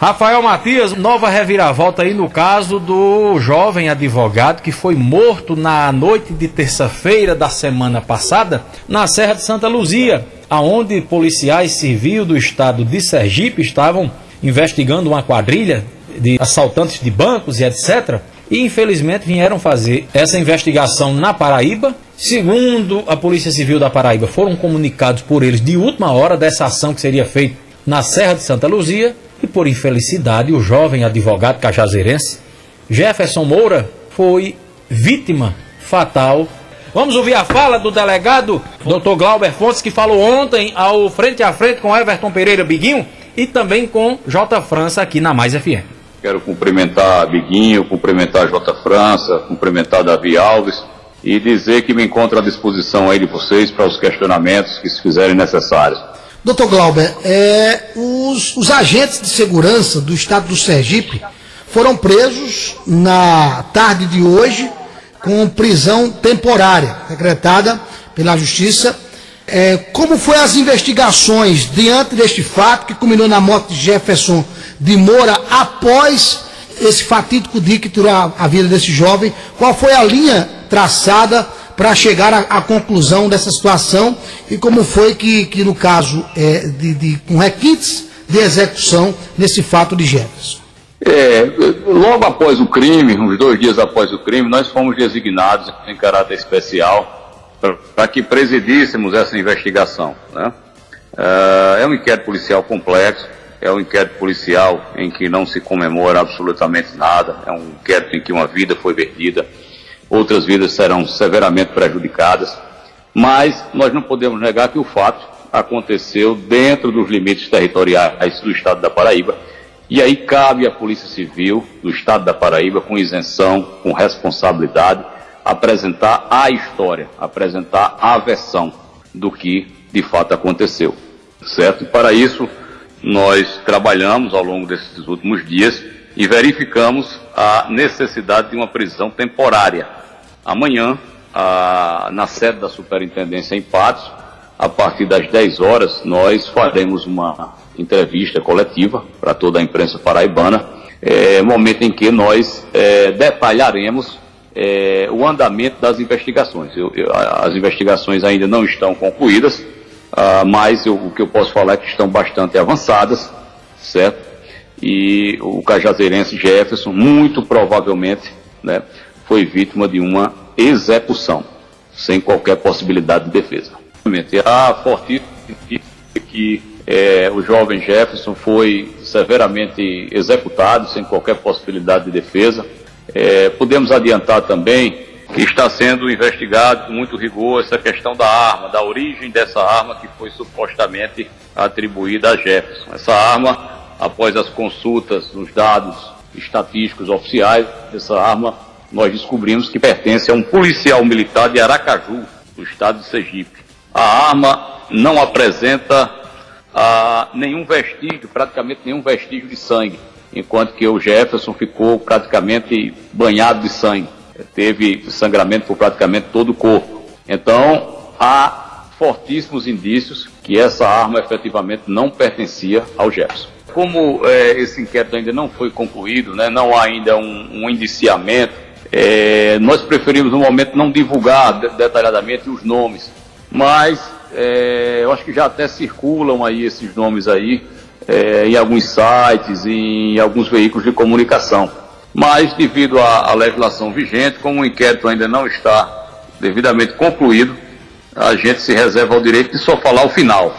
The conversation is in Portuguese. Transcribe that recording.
Rafael Matias, nova reviravolta aí no caso do jovem advogado que foi morto na noite de terça-feira da semana passada na Serra de Santa Luzia, aonde policiais civis do estado de Sergipe estavam investigando uma quadrilha de assaltantes de bancos e etc. E infelizmente vieram fazer essa investigação na Paraíba. Segundo a Polícia Civil da Paraíba, foram comunicados por eles de última hora dessa ação que seria feita na Serra de Santa Luzia por infelicidade, o jovem advogado cajazeirense Jefferson Moura foi vítima fatal. Vamos ouvir a fala do delegado Dr. Glauber Fontes, que falou ontem ao frente a frente com Everton Pereira Biguinho e também com J. França aqui na Mais FM. Quero cumprimentar Biguinho, cumprimentar J. França, cumprimentar Davi Alves e dizer que me encontro à disposição aí de vocês para os questionamentos que se fizerem necessários. Doutor Glauber, é, os, os, agentes de segurança do estado do Sergipe foram presos na tarde de hoje com prisão temporária, decretada pela Justiça. É, como foram as investigações diante deste fato que culminou na morte de Jefferson de Moura após esse fatídico dia que tirou a, a vida desse jovem? Qual foi a linha traçada para chegar à conclusão dessa situação e como foi que, que no caso, é, de, de, com requintes de execução nesse fato de Jefferson. É, logo após o crime, uns dois dias após o crime, nós fomos designados em caráter especial para que presidíssemos essa investigação. Né? É, é um inquérito policial complexo, é um inquérito policial em que não se comemora absolutamente nada, é um inquérito em que uma vida foi perdida outras vidas serão severamente prejudicadas, mas nós não podemos negar que o fato aconteceu dentro dos limites territoriais do Estado da Paraíba, e aí cabe à Polícia Civil do Estado da Paraíba, com isenção, com responsabilidade, apresentar a história, apresentar a versão do que de fato aconteceu, certo? E para isso, nós trabalhamos ao longo desses últimos dias e verificamos a necessidade de uma prisão temporária Amanhã, a, na sede da Superintendência em Patos, a partir das 10 horas, nós faremos uma entrevista coletiva para toda a imprensa paraibana, é, momento em que nós é, detalharemos é, o andamento das investigações. Eu, eu, as investigações ainda não estão concluídas, ah, mas eu, o que eu posso falar é que estão bastante avançadas, certo? E o cajazeirense Jefferson, muito provavelmente, né, foi vítima de uma execução, sem qualquer possibilidade de defesa. Há fortíssimo que é, o jovem Jefferson foi severamente executado, sem qualquer possibilidade de defesa. É, podemos adiantar também que está sendo investigado com muito rigor essa questão da arma, da origem dessa arma que foi supostamente atribuída a Jefferson. Essa arma, após as consultas dos dados estatísticos oficiais, essa arma nós descobrimos que pertence a um policial militar de Aracaju, do estado de Sergipe. A arma não apresenta ah, nenhum vestígio, praticamente nenhum vestígio de sangue, enquanto que o Jefferson ficou praticamente banhado de sangue. Teve sangramento por praticamente todo o corpo. Então, há fortíssimos indícios que essa arma efetivamente não pertencia ao Jefferson. Como é, esse inquérito ainda não foi concluído, né, não há ainda um, um indiciamento, é, nós preferimos no momento não divulgar detalhadamente os nomes, mas é, eu acho que já até circulam aí esses nomes aí é, em alguns sites, em alguns veículos de comunicação. Mas devido à, à legislação vigente, como o inquérito ainda não está devidamente concluído, a gente se reserva o direito de só falar o final.